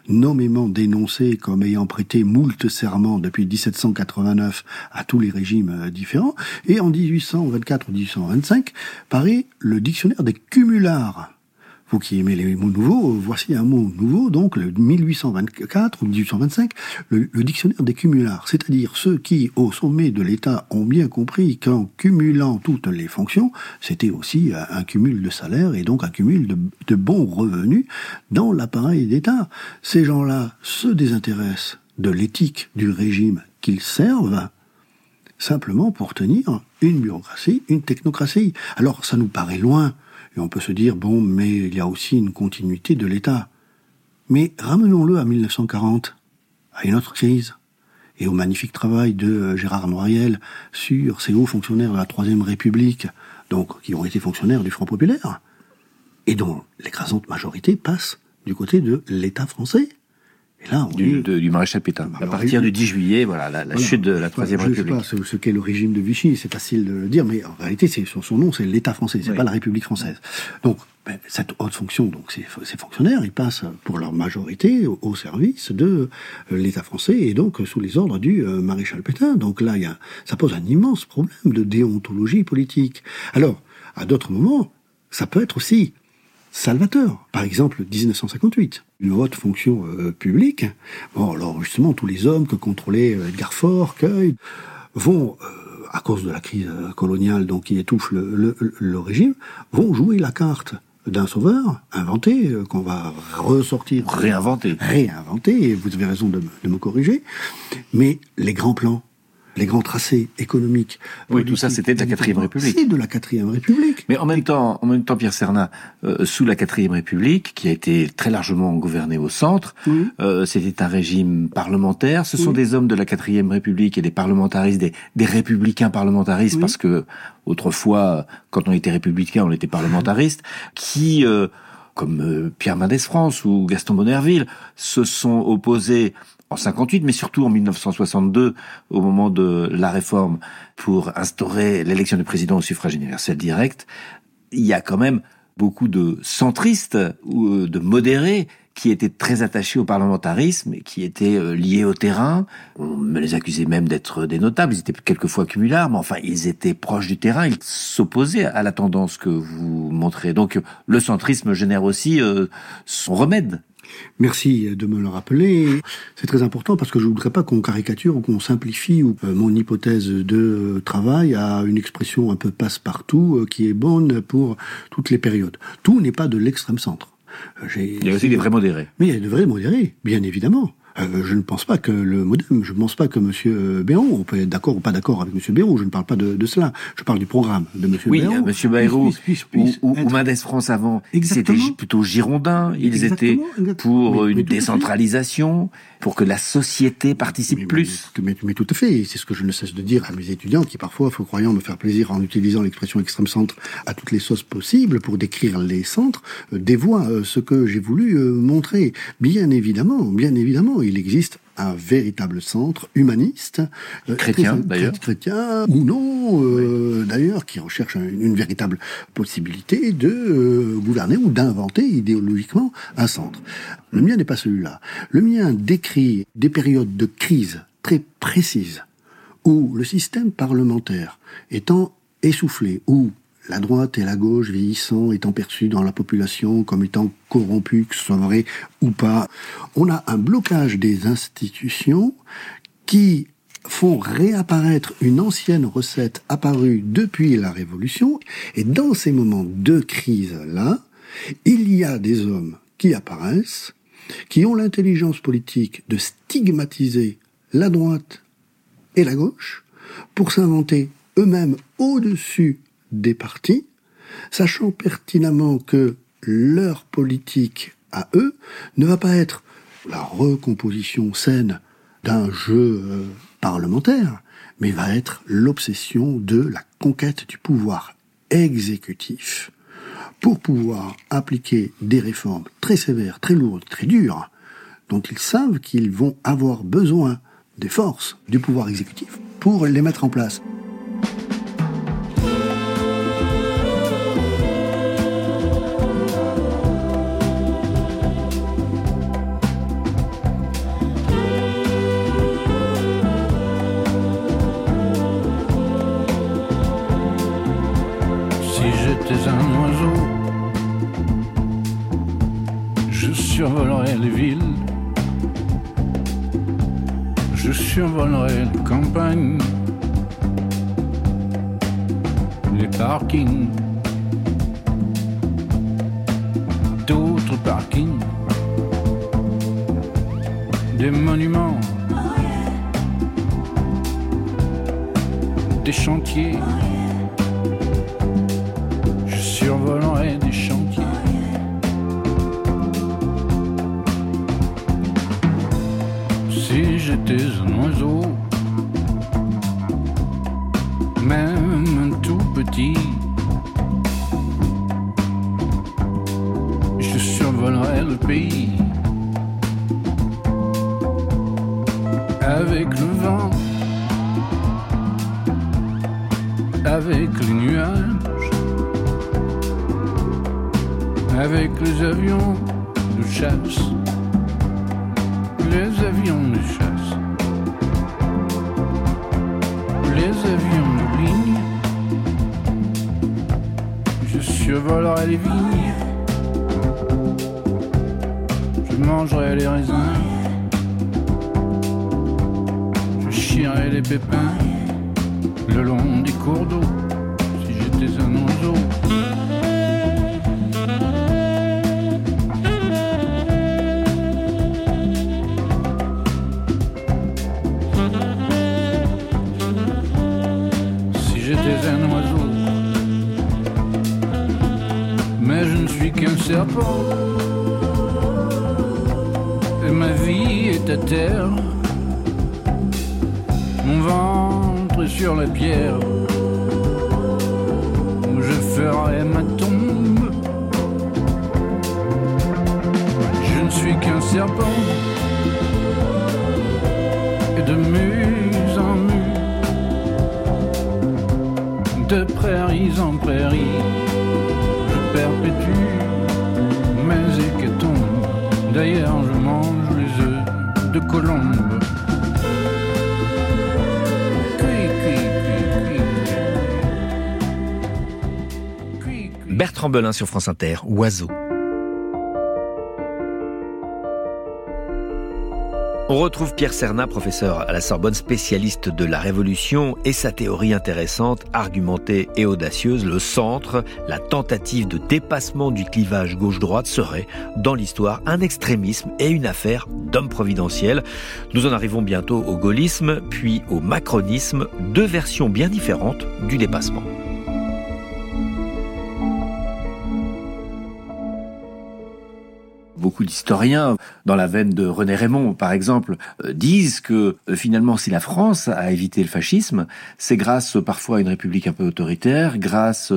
Speaker 11: nommément dénoncés comme ayant prêté moult serments depuis 1789 à tous les régimes différents. Et en 1824 ou 1825 paraît le dictionnaire des cumulards vous qui aimez les mots nouveaux, voici un mot nouveau, donc le 1824 ou 1825, le, dictionnaire des cumulards, c'est-à-dire ceux qui, au sommet de l'État, ont bien compris qu'en cumulant toutes les fonctions, c'était aussi un cumul de salaire et donc un cumul de, de bons revenus dans l'appareil d'État. Ces gens-là se désintéressent de l'éthique du régime qu'ils servent, simplement pour tenir une bureaucratie, une technocratie. Alors ça nous paraît loin, et on peut se dire, bon, mais il y a aussi une continuité de l'État. Mais ramenons-le à 1940, à une autre crise, et au magnifique travail de Gérard Noiriel sur ces hauts fonctionnaires de la Troisième République, donc qui ont été fonctionnaires du Front Populaire, et dont l'écrasante majorité passe du côté de l'État français.
Speaker 13: Et là, on du, est... de, du maréchal Pétain. à partir du 10 juillet, voilà, la, la voilà. chute de la Troisième République.
Speaker 11: Je ne sais pas ce, ce qu'est le régime de Vichy, c'est facile de le dire, mais en réalité, c'est son, son nom, c'est l'État français, c'est oui. pas la République française. Donc, ben, cette haute fonction, donc ces, ces, fonctionnaires, ils passent pour leur majorité au, au service de euh, l'État français et donc sous les ordres du euh, maréchal Pétain. Donc là, il y a, ça pose un immense problème de déontologie politique. Alors, à d'autres moments, ça peut être aussi salvateur. Par exemple, 1958, une haute fonction euh, publique. Bon, alors justement, tous les hommes que contrôlait Edgar Faure, Cueil, vont, euh, à cause de la crise coloniale donc qui étouffe le, le, le régime, vont jouer la carte d'un sauveur inventé euh, qu'on va ressortir,
Speaker 13: réinventer,
Speaker 11: réinventer. Et vous avez raison de, de me corriger. Mais les grands plans les grands tracés économiques.
Speaker 13: Oui, tout ça, c'était de la quatrième République.
Speaker 11: C'est de la quatrième République.
Speaker 13: Mais en même temps, en même temps, Pierre Cernat, euh, sous la quatrième République, qui a été très largement gouvernée au centre, euh, c'était un régime parlementaire. Ce sont des hommes de la quatrième République et des parlementaristes, des, des républicains parlementaristes, parce que autrefois, quand on était républicain, on était parlementariste, qui euh, comme euh, Pierre Mendès France ou Gaston Bonnerville, se sont opposés en 58, mais surtout en 1962, au moment de la réforme pour instaurer l'élection du président au suffrage universel direct, il y a quand même beaucoup de centristes ou de modérés qui étaient très attachés au parlementarisme et qui étaient liés au terrain. On me les accusait même d'être des notables, ils étaient quelquefois cumulards, mais enfin, ils étaient proches du terrain, ils s'opposaient à la tendance que vous montrez. Donc, le centrisme génère aussi euh, son remède
Speaker 11: Merci de me le rappeler. C'est très important parce que je ne voudrais pas qu'on caricature ou qu'on simplifie ou, euh, mon hypothèse de euh, travail à une expression un peu passe-partout euh, qui est bonne pour toutes les périodes. Tout n'est pas de l'extrême centre.
Speaker 13: Il y a aussi des vrais modérés.
Speaker 11: Mais il y a de vrais modérés, bien évidemment. Euh, je ne pense pas que le modem, je ne pense pas que M. Bayrou, on peut être d'accord ou pas d'accord avec M. Bayrou, je ne parle pas de, de, cela, je parle du programme de M.
Speaker 13: oui,
Speaker 11: Bayrou.
Speaker 13: Oui, M. Bayrou ou, ou, ou Mendes France avant, c'était plutôt girondin, ils
Speaker 11: Exactement,
Speaker 13: étaient
Speaker 11: exactement.
Speaker 13: pour
Speaker 11: Mais-
Speaker 13: une
Speaker 11: mais
Speaker 13: décentralisation, pour que la société participe plus.
Speaker 11: Mais, mais- mais tout à fait, c'est ce que je ne cesse de dire à mes étudiants qui parfois, faut croyant me faire plaisir en utilisant l'expression extrême centre à toutes les sauces possibles pour décrire les centres, euh, dévoient euh, ce que j'ai voulu euh, montrer. Bien évidemment, bien évidemment, il existe un véritable centre humaniste, euh,
Speaker 13: Chrétien, d'ailleurs.
Speaker 11: chrétien ou non, euh, d'ailleurs, qui recherche un- une, véritable possibilité de euh, gouverner ou d'inventer idéologiquement un centre. Le mien n'est pas celui-là. Le mien décrit des périodes de crise très précises où le système parlementaire étant essoufflé, où la droite et la gauche vieillissant étant perçues dans la population comme étant corrompues, que ce soit vrai ou pas, on a un blocage des institutions qui font réapparaître une ancienne recette apparue depuis la Révolution. Et dans ces moments de crise-là, il y a des hommes qui apparaissent, qui ont l'intelligence politique de stigmatiser la droite et la gauche pour s'inventer eux-mêmes au-dessus des partis, sachant pertinemment que leur politique à eux ne va pas être la recomposition saine d'un jeu euh, parlementaire, mais va être l'obsession de la conquête du pouvoir exécutif pour pouvoir appliquer des réformes très sévères, très lourdes, très dures, dont ils savent qu'ils vont avoir besoin des forces du pouvoir exécutif pour les mettre en place.
Speaker 16: Je survolerais les campagnes, les parkings, d'autres parkings, des monuments, des chantiers. Le pays. Avec le vent, avec les nuages avec les avions de chasse, les avions de chasse, les avions de ligne, je survolerai les vignes, mangerai les raisins, je chierai les pépins le long des cours d'eau, si j'étais un oiseau. si j'étais un oiseau. Mais je ne suis qu'un serpent. Terre. Mon ventre est sur la pierre. Où je ferai ma tombe. Je ne suis qu'un serpent. Et de muse en muse de prairies en prairies, je perpétue mes hécatombes. D'ailleurs, je
Speaker 6: Bertrand Belin sur France Inter, Oiseau. On retrouve Pierre Cernat, professeur à la Sorbonne, spécialiste de la Révolution, et sa théorie intéressante, argumentée et audacieuse, le centre, la tentative de dépassement du clivage gauche-droite serait, dans l'histoire, un extrémisme et une affaire d'homme providentiel. Nous en arrivons bientôt au gaullisme, puis au macronisme, deux versions bien différentes du dépassement.
Speaker 13: Beaucoup d'historiens, dans la veine de René Raymond par exemple, euh, disent que euh, finalement si la France a évité le fascisme, c'est grâce euh, parfois à une république un peu autoritaire, grâce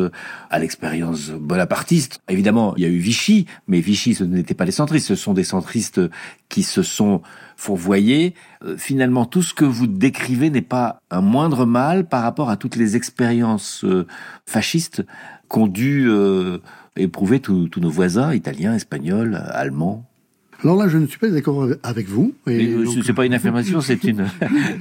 Speaker 13: à l'expérience bonapartiste. Évidemment, il y a eu Vichy, mais Vichy ce n'était pas les centristes, ce sont des centristes qui se sont fourvoyés. Finalement, tout ce que vous décrivez n'est pas un moindre mal par rapport à toutes les expériences fascistes qu'ont dû éprouver tous nos voisins, italiens, espagnols, allemands
Speaker 11: alors là, je ne suis pas d'accord avec vous.
Speaker 13: Euh, ce n'est pas une affirmation, c'est une. *laughs*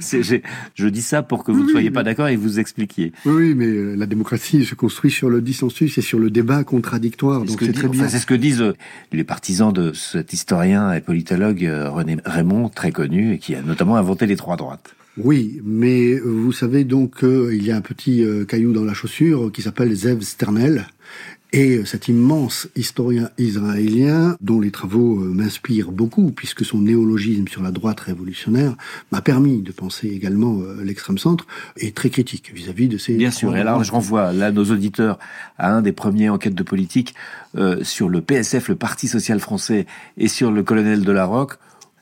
Speaker 13: *laughs* je dis ça pour que vous ne soyez pas d'accord et vous expliquiez.
Speaker 11: Oui, mais euh, la démocratie se construit sur le dissensus et sur le débat contradictoire. Donc c'est très bien.
Speaker 13: c'est ce que disent euh, les partisans de cet historien et politologue René Raymond, très connu et qui a notamment inventé les trois droites.
Speaker 11: Oui, mais vous savez donc qu'il y a un petit caillou dans la chaussure qui s'appelle Zev Sternel et cet immense historien israélien, dont les travaux euh, m'inspirent beaucoup, puisque son néologisme sur la droite révolutionnaire m'a permis de penser également euh, l'extrême centre, est très critique vis-à-vis de ces...
Speaker 13: Bien sûr, et alors je renvoie là nos auditeurs à un des premiers enquêtes de politique euh, sur le PSF, le Parti social français, et sur le colonel de la Roque,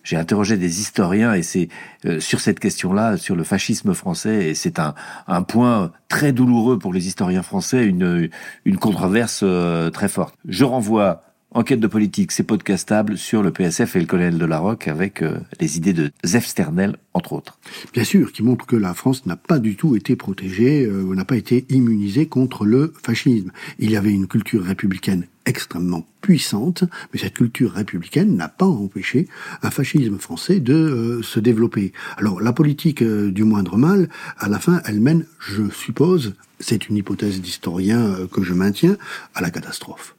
Speaker 13: j'ai interrogé des historiens et c'est euh, sur cette question-là, sur le fascisme français, et c'est un, un point très douloureux pour les historiens français, une, une controverse euh, très forte. Je renvoie Enquête de politique, c'est podcastable sur le PSF et le colonel de la Roque avec euh, les idées de Zef Sternel, entre autres.
Speaker 11: Bien sûr, qui montre que la France n'a pas du tout été protégée, euh, n'a pas été immunisée contre le fascisme. Il y avait une culture républicaine extrêmement puissante, mais cette culture républicaine n'a pas empêché un fascisme français de euh, se développer. Alors la politique du moindre mal, à la fin, elle mène, je suppose, c'est une hypothèse d'historien que je maintiens, à la catastrophe.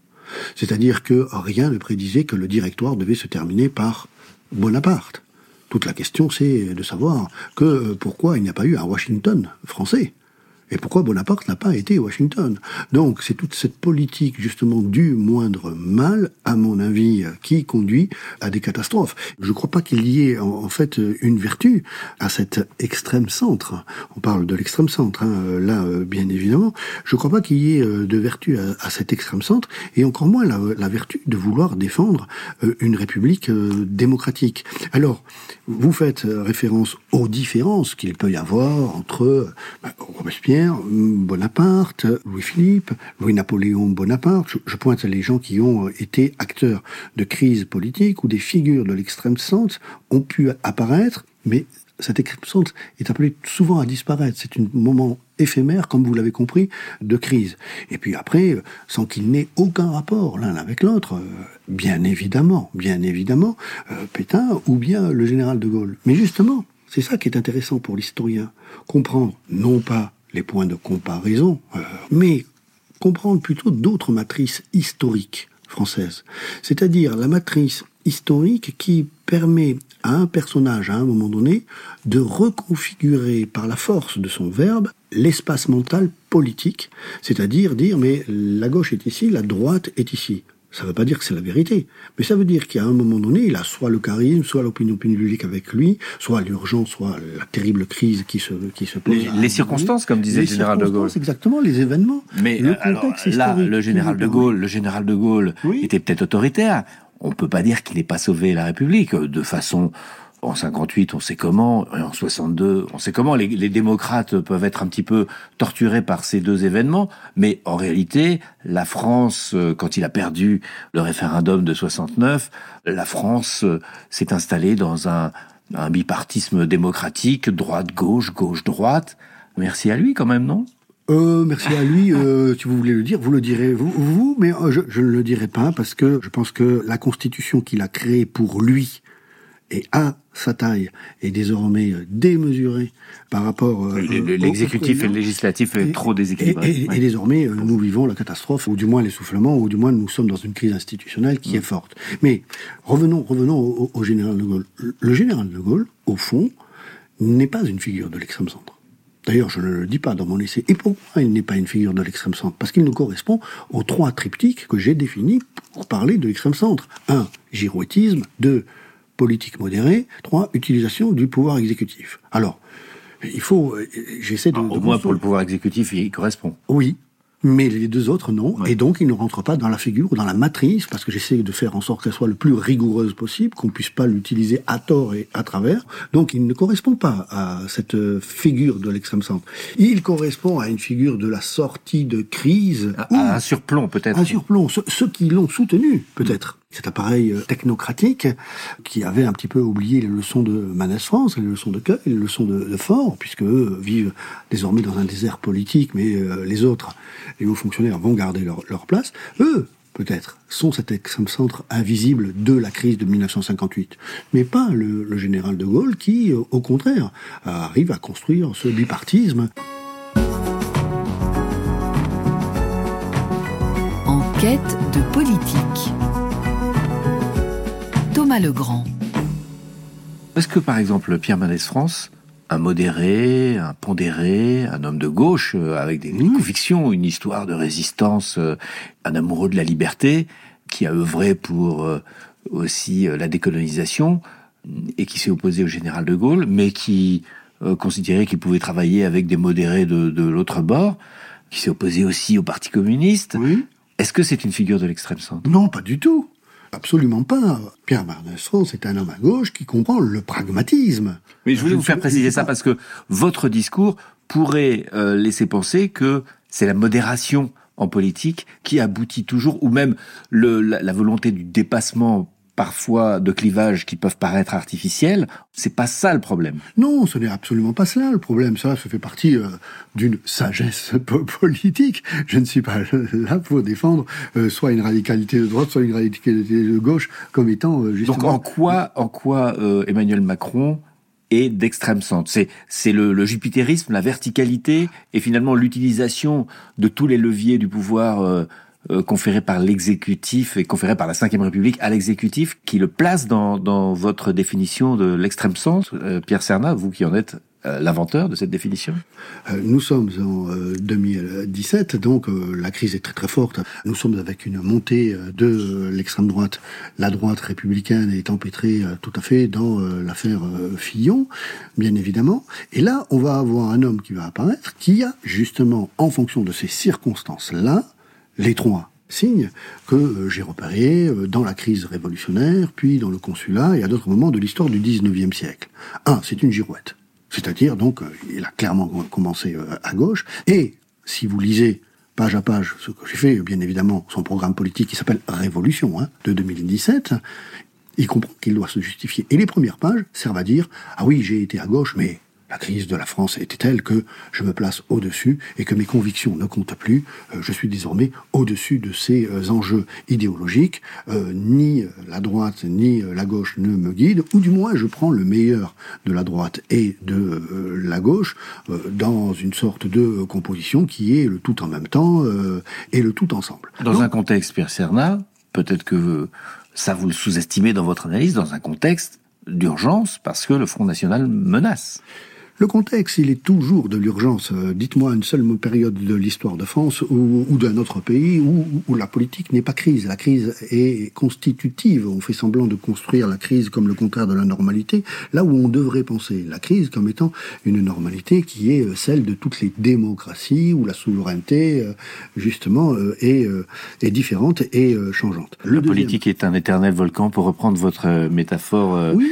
Speaker 11: C'est-à-dire que rien ne prédisait que le directoire devait se terminer par Bonaparte. Toute la question, c'est de savoir que euh, pourquoi il n'y a pas eu un Washington français. Et pourquoi Bonaparte n'a pas été Washington? Donc c'est toute cette politique justement du moindre mal, à mon avis, qui conduit à des catastrophes. Je ne crois pas qu'il y ait en, fait une vertu à cet extrême centre. On parle de l'extrême centre, hein, là bien évidemment. Je ne crois pas qu'il y ait euh, de vertu à, cet extrême centre, et encore moins la, vertu de vouloir défendre euh, une république euh, démocratique. Alors, vous faites référence aux différences qu'il peut y avoir entre Robespierre Bonaparte, Louis-Philippe, Louis-Napoléon Bonaparte. Je, pointe les gens qui ont été acteurs de crises politiques où des figures de l'extrême centre ont pu apparaître, mais cette extrême centre est appelé souvent à disparaître. C'est un moment éphémère, comme vous l'avez compris, de crise. Et puis après, sans qu'il n'ait aucun rapport l'un avec l'autre, euh, bien évidemment, bien évidemment, euh, Pétain ou bien le général de Gaulle. Mais justement, c'est ça qui est intéressant pour l'historien. Comprendre non pas les points de comparaison, euh, mais comprendre plutôt d'autres matrices historiques françaises. C'est-à-dire la matrice historique qui permet à un personnage, à un moment donné, de reconfigurer par la force de son verbe l'espace mental politique, c'est-à-dire dire mais la gauche est ici, la droite est ici. Ça ne veut pas dire que c'est la vérité, mais ça veut dire qu'à un moment donné, il a soit le charisme, soit l'opinion publique avec lui, soit l'urgence, soit la terrible crise qui se, qui se pose.
Speaker 13: Les, circonstances, comme disait le général de Gaulle.
Speaker 11: Exactement, les événements.
Speaker 13: Mais le contexte là, le général de Gaulle, le général de Gaulle était peut-être autoritaire. On peut pas dire qu'il n'ait pas sauvé la République de façon en 58, on sait comment, et en 62, on sait comment. Les, démocrates peuvent être un petit peu torturés par ces deux événements, mais en réalité, la France, euh, quand il a perdu le référendum de 69, la France euh, s'est installée dans un, bipartisme démocratique, droite-gauche, gauche-droite. Merci à lui quand même, non?
Speaker 11: Euh, merci à lui. Euh, si vous voulez le dire, vous le direz vous, vous mais je ne le dirai pas parce que je pense que la constitution qu'il a créée pour lui et à sa taille est désormais démesuré par rapport
Speaker 13: l'exécutif et le législatif est trop déséquilibré.
Speaker 11: Et, désormais nous vivons la catastrophe ou du moins l'essoufflement ou du moins nous sommes dans une crise institutionnelle qui est forte. Mais revenons revenons au, au général de Gaulle. Le général de Gaulle au fond n'est pas une figure de l'extrême centre. D'ailleurs, je ne le dis pas dans mon essai. Et pourquoi il n'est pas une figure de l'extrême centre Parce qu'il nous correspond aux trois triptyques que j'ai définis pour parler de l'extrême centre. Un, girouettisme. Deux, politique modérée. Trois, utilisation du pouvoir exécutif. Alors, il faut, j'essaie de...
Speaker 13: au moins pour le pouvoir exécutif, il correspond.
Speaker 11: Oui, mais les deux autres non, et donc ils ne rentrent pas dans la figure ou dans la matrice, parce que j'essaie de faire en sorte qu'elle soit le plus rigoureuse possible, qu'on puisse pas l'utiliser à tort et à travers. Donc il ne correspond pas à cette figure de l'extrême centre. Il correspond à une figure de la sortie de crise.
Speaker 13: À, un surplomb peut-être.
Speaker 11: Un surplomb. Ceux, qui l'ont soutenu peut-être. Cet appareil euh, technocratique qui avait un petit peu oublié les leçons de Manès France, les leçons de Cueil, les leçons de, Fort, puisque eux vivent désormais dans un désert politique, mais euh, les autres les hauts fonctionnaires vont garder leur, place, eux, peut-être, sont cet centre invisible de la crise de 1958, mais pas le, le général de Gaulle qui, euh, au contraire, arrive à construire ce bipartisme.
Speaker 1: En quête de politique. Thomas Legrand.
Speaker 13: Est-ce que, par exemple, Pierre Mendès France un modéré, un pondéré, un homme de gauche euh, avec des, convictions, une histoire de résistance, euh, un amoureux de la liberté qui a œuvré pour euh, aussi la décolonisation et qui s'est opposé au général de Gaulle, mais qui considérait qu'il pouvait travailler avec des modérés de, de l'autre bord, qui s'est opposé aussi au Parti communiste.
Speaker 11: Oui.
Speaker 13: Est-ce que c'est une figure de l'extrême centre?
Speaker 11: Non, pas du tout. Absolument pas. Pierre Mendès-France est un homme à gauche qui comprend le pragmatisme.
Speaker 13: Mais je voulais vous faire préciser ça parce que votre discours pourrait euh, laisser penser que c'est la modération en politique qui aboutit toujours, ou même le, la, la volonté du dépassement parfois de clivages qui peuvent paraître artificiels. C'est pas ça le problème.
Speaker 11: Non, ce n'est absolument pas cela le problème. Ça, ça fait partie euh, d'une sagesse *laughs* politique. Je ne suis pas *laughs* là pour défendre euh, soit une radicalité de droite, soit une radicalité de gauche comme étant euh, justement.
Speaker 13: Donc en quoi, en quoi Emmanuel Macron est d'extrême centre? C'est c'est le, le jupitérisme, la verticalité et finalement l'utilisation de tous les leviers du pouvoir euh, conféré par l'exécutif et conféré par la Ve République à l'exécutif qui le place dans, dans votre définition de l'extrême sens. Euh, Pierre Serna, vous qui en êtes euh, l'inventeur de cette définition?
Speaker 11: Nous sommes en 2017, donc la crise est très très forte. Nous sommes avec une montée de l'extrême droite. La droite républicaine est empêtrée tout à fait dans l'affaire Fillon, bien évidemment. Et là, on va avoir un homme qui va apparaître, qui a justement, en fonction de ces circonstances-là, les trois signes que euh, j'ai repérés euh, dans la crise révolutionnaire, puis dans le consulat et à d'autres moments de l'histoire du 19e siècle. Un, c'est une girouette. C'est-à-dire, donc, euh, il a clairement commencé à gauche. Et, si vous lisez page à page ce que j'ai fait, bien évidemment, son programme politique qui s'appelle Révolution, hein, de 2017, il comprend qu'il doit se justifier. Et les premières pages servent à dire, ah oui, j'ai été à gauche, mais la crise de la France était telle que je me place au-dessus et que mes convictions ne comptent plus. Euh, je suis désormais au-dessus de ces euh, enjeux idéologiques. Euh, ni la droite ni la gauche ne me guident, ou du moins je prends le meilleur de la droite et de la gauche dans une sorte de composition qui est le tout en même temps et le tout ensemble.
Speaker 13: Dans un contexte, Pierre Serna, peut-être que ça vous le sous-estimez dans votre analyse, dans un contexte d'urgence parce que le Front National menace.
Speaker 11: Le contexte, il est toujours de l'urgence. Euh, dites-moi une seule période de l'histoire de France ou, ou d'un autre pays où, où, la politique n'est pas crise. La crise est constitutive. On fait semblant de construire la crise comme le contraire de la normalité, là où on devrait penser la crise comme étant une normalité qui est euh, celle de toutes les démocraties où la souveraineté, euh, justement, est, est différente et changeante.
Speaker 13: Le la politique est un éternel volcan, pour reprendre votre métaphore.
Speaker 11: Oui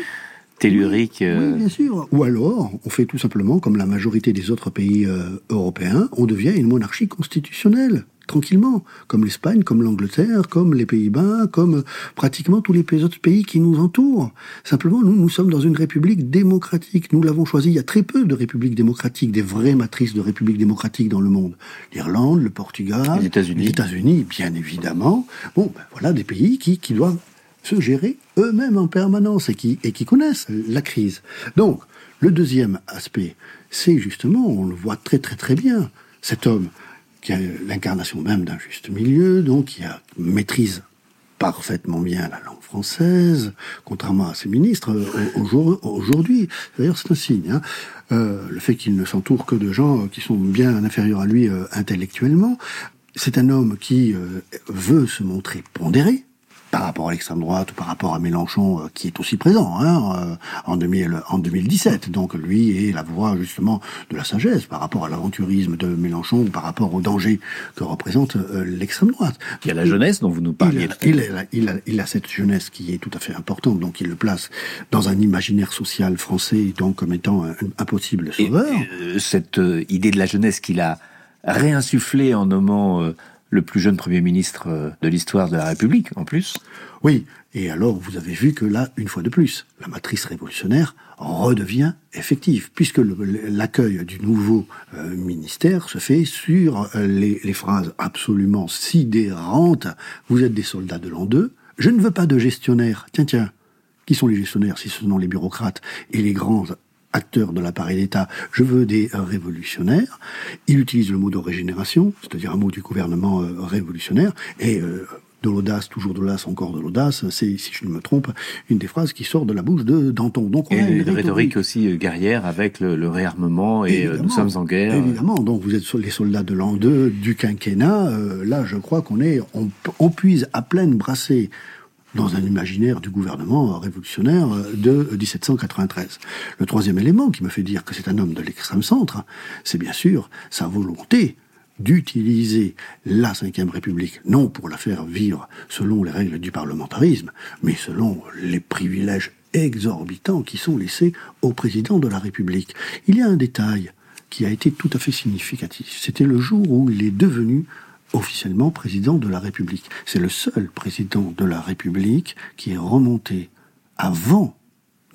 Speaker 13: tellurique.
Speaker 11: Oui, bien sûr. Ou alors, on fait tout simplement comme la majorité des autres pays euh, européens, on devient une monarchie constitutionnelle tranquillement, comme l'Espagne, comme l'Angleterre, comme les Pays-Bas, comme pratiquement tous les autres pays qui nous entourent. Simplement, nous, nous sommes dans une république démocratique. Nous l'avons choisi. Il y a très peu de républiques démocratiques, des vraies matrices de républiques démocratiques dans le monde. L'Irlande, le Portugal,
Speaker 13: les États-Unis,
Speaker 11: États-Unis, bien évidemment. Bon, ben voilà des pays qui, qui doivent se gérer eux-mêmes en permanence et qui, et qui connaissent la crise. Donc, le deuxième aspect, c'est justement, on le voit très très très bien, cet homme qui a l'incarnation même d'un juste milieu, donc qui a, maîtrise parfaitement bien la langue française, contrairement à ses ministres euh, aujourd'hui. D'ailleurs, c'est un signe. Hein. Euh, le fait qu'il ne s'entoure que de gens qui sont bien inférieurs à lui euh, intellectuellement. C'est un homme qui veut se montrer pondéré, par rapport à l'extrême droite ou par rapport à Mélenchon euh, qui est aussi présent hein, euh, en, 2000, en 2017. Donc lui est la voix justement de la sagesse par rapport à l'aventurisme de Mélenchon ou par rapport au danger que représente euh, l'extrême droite.
Speaker 13: Il y a la jeunesse dont vous nous parliez.
Speaker 11: Il, il, a, il, a, cette jeunesse qui est tout à fait importante, donc il le place dans un imaginaire social français donc comme étant un, un possible sauveur.
Speaker 13: cette idée de la jeunesse qu'il a réinsufflée en nommant le plus jeune Premier ministre euh, de l'histoire de la République, en plus.
Speaker 11: Oui, et alors vous avez vu que là, une fois de plus, la matrice révolutionnaire redevient effective, puisque l'accueil du nouveau euh, ministère se fait sur euh, les, phrases absolument sidérantes. Vous êtes des soldats de l'an 2, je ne veux pas de gestionnaires. Tiens, tiens, qui sont les gestionnaires si ce sont les bureaucrates et les grands acteur de l'appareil d'État, je veux des révolutionnaires. Il utilise le mot de régénération, c'est-à-dire un mot du gouvernement euh, révolutionnaire, et euh, de l'audace, toujours de l'audace, encore de l'audace, c'est, si je ne me trompe, une des phrases qui sort de la bouche de Danton.
Speaker 13: Donc, et une rhétorique. aussi euh, guerrière avec le, réarmement et nous sommes en guerre.
Speaker 11: Évidemment, donc vous êtes les soldats de l'an 2 du quinquennat. là, je crois qu'on est, on, on puise à pleine brassée dans un imaginaire du gouvernement révolutionnaire de 1793. Le troisième élément qui me fait dire que c'est un homme de l'extrême centre, c'est bien sûr sa volonté d'utiliser la Ve République, non pour la faire vivre selon les règles du parlementarisme, mais selon les privilèges exorbitants qui sont laissés au président de la République. Il y a un détail qui a été tout à fait significatif. C'était le jour où il est devenu officiellement président de la République. C'est le seul président de la République qui est remonté avant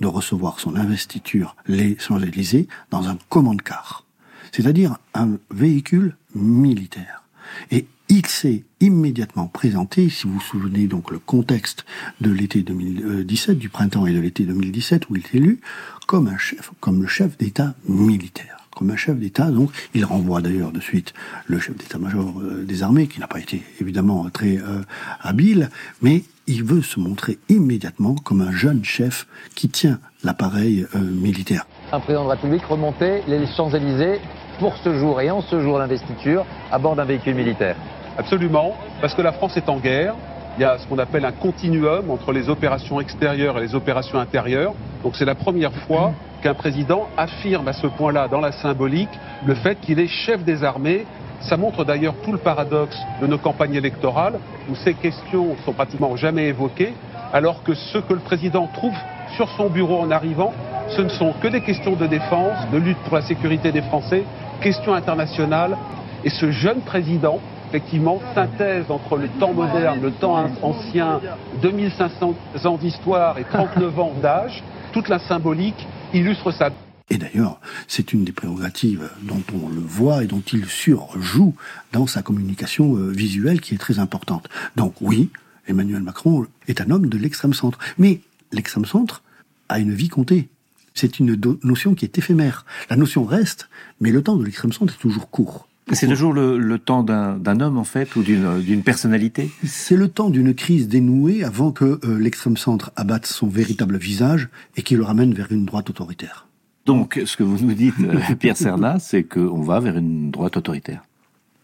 Speaker 11: de recevoir son investiture les Champs-Élysées dans un commande-car, c'est-à-dire un véhicule militaire. Et il s'est immédiatement présenté, si vous vous souvenez donc le contexte de l'été 2017, du printemps et de l'été 2017 où il est élu, comme un chef, comme le chef d'État militaire comme un chef d'État. Donc, il renvoie d'ailleurs de suite le chef d'État-major euh, des armées, qui n'a pas été évidemment très euh, habile, mais il veut se montrer immédiatement comme un jeune chef qui tient l'appareil euh, militaire.
Speaker 17: Un président de la République remontait les Champs-Élysées pour ce jour et en ce jour d'investiture à bord d'un véhicule militaire.
Speaker 18: Absolument, parce que la France est en guerre. Il y a ce qu'on appelle un continuum entre les opérations extérieures et les opérations intérieures. Donc c'est la première fois qu'un président affirme à ce point-là dans la symbolique le fait qu'il est chef des armées. Ça montre d'ailleurs tout le paradoxe de nos campagnes électorales où ces questions sont pratiquement jamais évoquées, alors que ce que le président trouve sur son bureau en arrivant, ce ne sont que des questions de défense, de lutte pour la sécurité des Français, questions internationales. Et ce jeune président, effectivement, synthèse entre le temps moderne, le temps ancien, 2500 ans d'histoire et 39 ans d'âge, toute la symbolique illustre ça.
Speaker 11: Et d'ailleurs, c'est une des prérogatives dont on le voit et dont il surjoue dans sa communication euh, visuelle qui est très importante. Donc oui, Emmanuel Macron est un homme de l'extrême centre. Mais l'extrême centre a une vie comptée. C'est une notion qui est éphémère. La notion reste, mais le temps de l'extrême centre est toujours court.
Speaker 13: C'est toujours le, temps d'un homme, en fait, ou d'une personnalité
Speaker 11: C'est le temps d'une crise dénouée avant que euh, l'extrême centre abatte son véritable visage et qu'il le ramène vers une droite autoritaire.
Speaker 13: Donc, ce que vous nous dites, euh, *laughs* Pierre Serna, c'est qu'on va vers une droite autoritaire.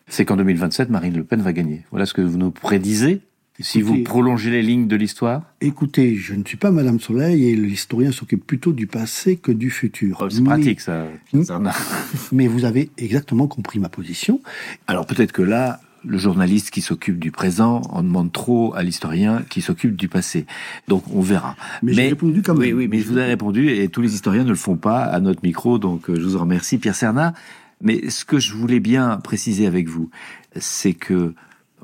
Speaker 13: C'est qu'en 2027, Marine Le Pen va gagner. Voilà ce que vous nous prédisez si vous prolongez les lignes de l'histoire
Speaker 11: Écoutez, je ne suis pas Madame Soleil et l'historien s'occupe plutôt du passé que du futur.
Speaker 13: Oh, c'est pratique ça. *laughs*
Speaker 11: mais vous avez exactement compris ma position.
Speaker 13: Alors peut-être que là, le journaliste qui s'occupe du présent en demande trop à l'historien qui s'occupe du passé. Donc on verra.
Speaker 11: Mais, j'ai répondu quand même.
Speaker 13: Oui, oui, mais je vous ai répondu et tous les historiens ne le font pas à notre micro, donc euh, je vous en remercie, Pierre Serna. Mais ce que je voulais bien préciser avec vous, c'est que,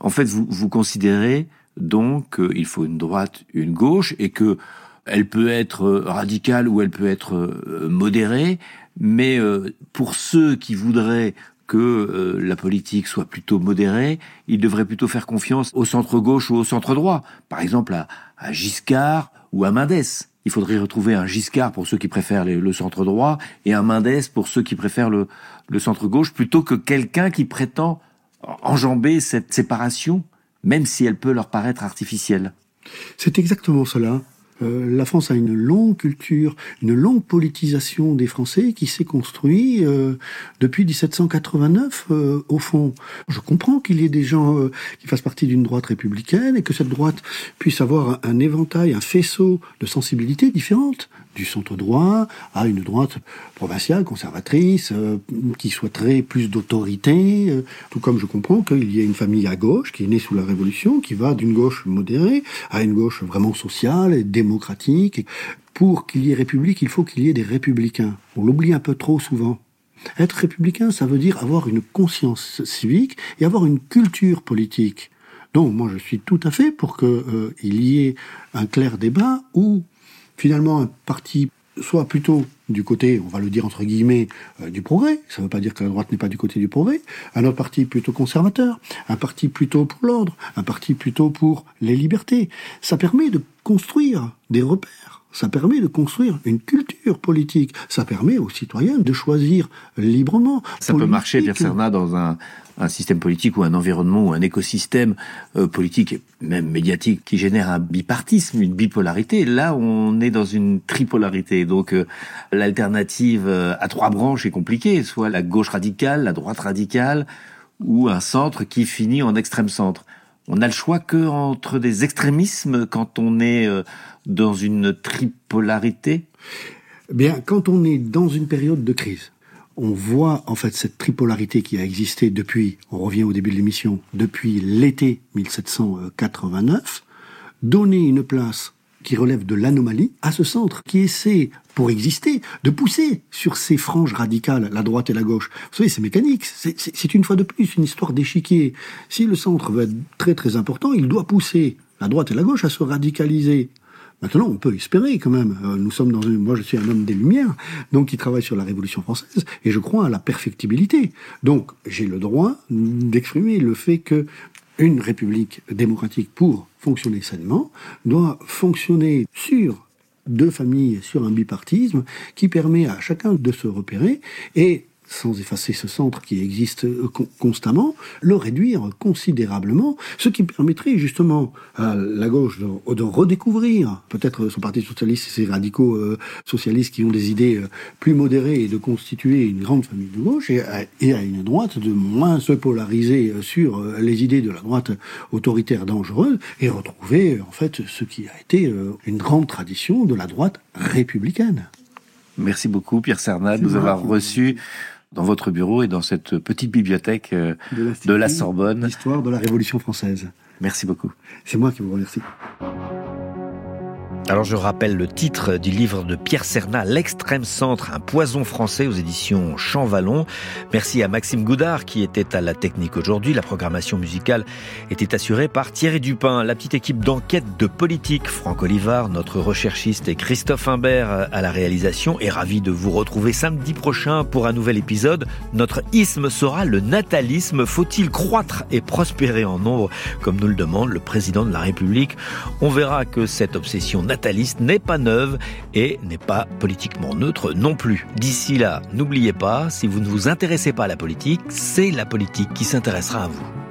Speaker 13: en fait, vous, vous considérez donc euh, il faut une droite, une gauche, et que elle peut être euh, radicale ou elle peut être euh, modérée, mais pour ceux qui voudraient que la politique soit plutôt modérée, il devrait plutôt faire confiance au centre gauche ou au centre droit. Par exemple à, à Giscard ou à Mendès. Il faudrait retrouver un Giscard pour ceux qui préfèrent le centre droit et un Mendès pour ceux qui préfèrent le, le centre gauche, plutôt que quelqu'un qui prétend enjamber cette séparation, même si elle peut leur paraître artificielle.
Speaker 11: C'est exactement cela. Euh, la France a une longue culture, une longue politisation des Français qui s'est construite euh, depuis 1789 euh, au fond. Je comprends qu'il y ait des gens qui fassent partie d'une droite républicaine et que cette droite puisse avoir un éventail, un faisceau de sensibilités différentes du centre droit à une droite provinciale, conservatrice, euh, qui souhaiterait plus d'autorité, euh, tout comme je comprends qu'il y a une famille à gauche qui est née sous la Révolution, qui va d'une gauche modérée à une gauche vraiment sociale et démocratique. Pour qu'il y ait république, il faut qu'il y ait des républicains. On l'oublie un peu trop souvent. Être républicain, ça veut dire avoir une conscience civique et avoir une culture politique. Donc moi je suis tout à fait pour qu'il euh, y ait un clair débat où finalement un parti soit plutôt du côté, on va le dire entre guillemets, euh, du progrès, ça ne veut pas dire que la droite n'est pas du côté du progrès, un autre parti plutôt conservateur, un parti plutôt pour l'ordre, un parti plutôt pour les libertés. Ça permet de construire des repères, ça permet de construire une culture politique, ça permet aux citoyens de choisir librement.
Speaker 13: Ça peut marcher, Pierre Serna, dans un, un système politique ou un environnement ou un écosystème euh, politique même médiatique qui génère un bipartisme, une bipolarité. Là, on est dans une tripolarité. Donc, euh, l'alternative euh, à trois branches est compliquée, soit la gauche radicale, la droite radicale ou un centre qui finit en extrême centre. On n'a le choix que entre des extrémismes quand on est dans une tripolarité?
Speaker 11: Bien, quand on est dans une période de crise, on voit en fait cette tripolarité qui a existé depuis, on revient au début de l'émission, depuis l'été 1789, donner une place qui relève de l'anomalie à ce centre qui essaie, pour exister, de pousser sur ces franges radicales, la droite et la gauche. Vous savez, c'est mécanique. C'est une fois de plus une histoire d'échiquier. Si le centre veut être très très important, il doit pousser la droite et la gauche à se radicaliser. Maintenant, on peut espérer quand même. Euh, nous sommes dans une. Moi, je suis un homme des Lumières, donc qui travaille sur la Révolution française, et je crois à la perfectibilité. Donc, j'ai le droit d'exprimer le fait que une république démocratique, pour fonctionner sainement, doit fonctionner sur deux familles, sur un bipartisme qui permet à chacun de se repérer et sans effacer ce centre qui existe euh, constamment, le réduire considérablement, ce qui permettrait justement à la gauche de, redécouvrir peut-être son parti socialiste et ses radicaux euh, socialistes qui ont des idées euh, plus modérées et de constituer une grande famille de gauche et à, une droite de moins se polariser sur les idées de la droite autoritaire dangereuse et retrouver en fait ce qui a été une grande tradition de la droite républicaine.
Speaker 13: Merci beaucoup Pierre Cernat de nous avoir reçus dans votre bureau et dans cette petite bibliothèque euh, de, la Sorbonne.
Speaker 11: L'histoire de la Révolution française.
Speaker 13: Merci beaucoup.
Speaker 11: C'est moi qui vous remercie.
Speaker 6: Alors je rappelle le titre du livre de Pierre Cernat, L'extrême centre, un poison français aux éditions Champvallon. Merci à Maxime Goudard qui était à la technique aujourd'hui. La programmation musicale était assurée par Thierry Dupin. La petite équipe d'enquête de politique, Franck Olivard, notre recherchiste et Christophe Imbert à la réalisation est ravi de vous retrouver samedi prochain pour un nouvel épisode. Notre isme sera le natalisme. Faut-il croître et prospérer en nombre? Comme nous le demande le président de la République On verra que cette obsession nataliste n'est pas neuve et n'est pas politiquement neutre non plus. D'ici là, n'oubliez pas, si vous ne vous intéressez pas à la politique, c'est la politique qui s'intéressera à vous.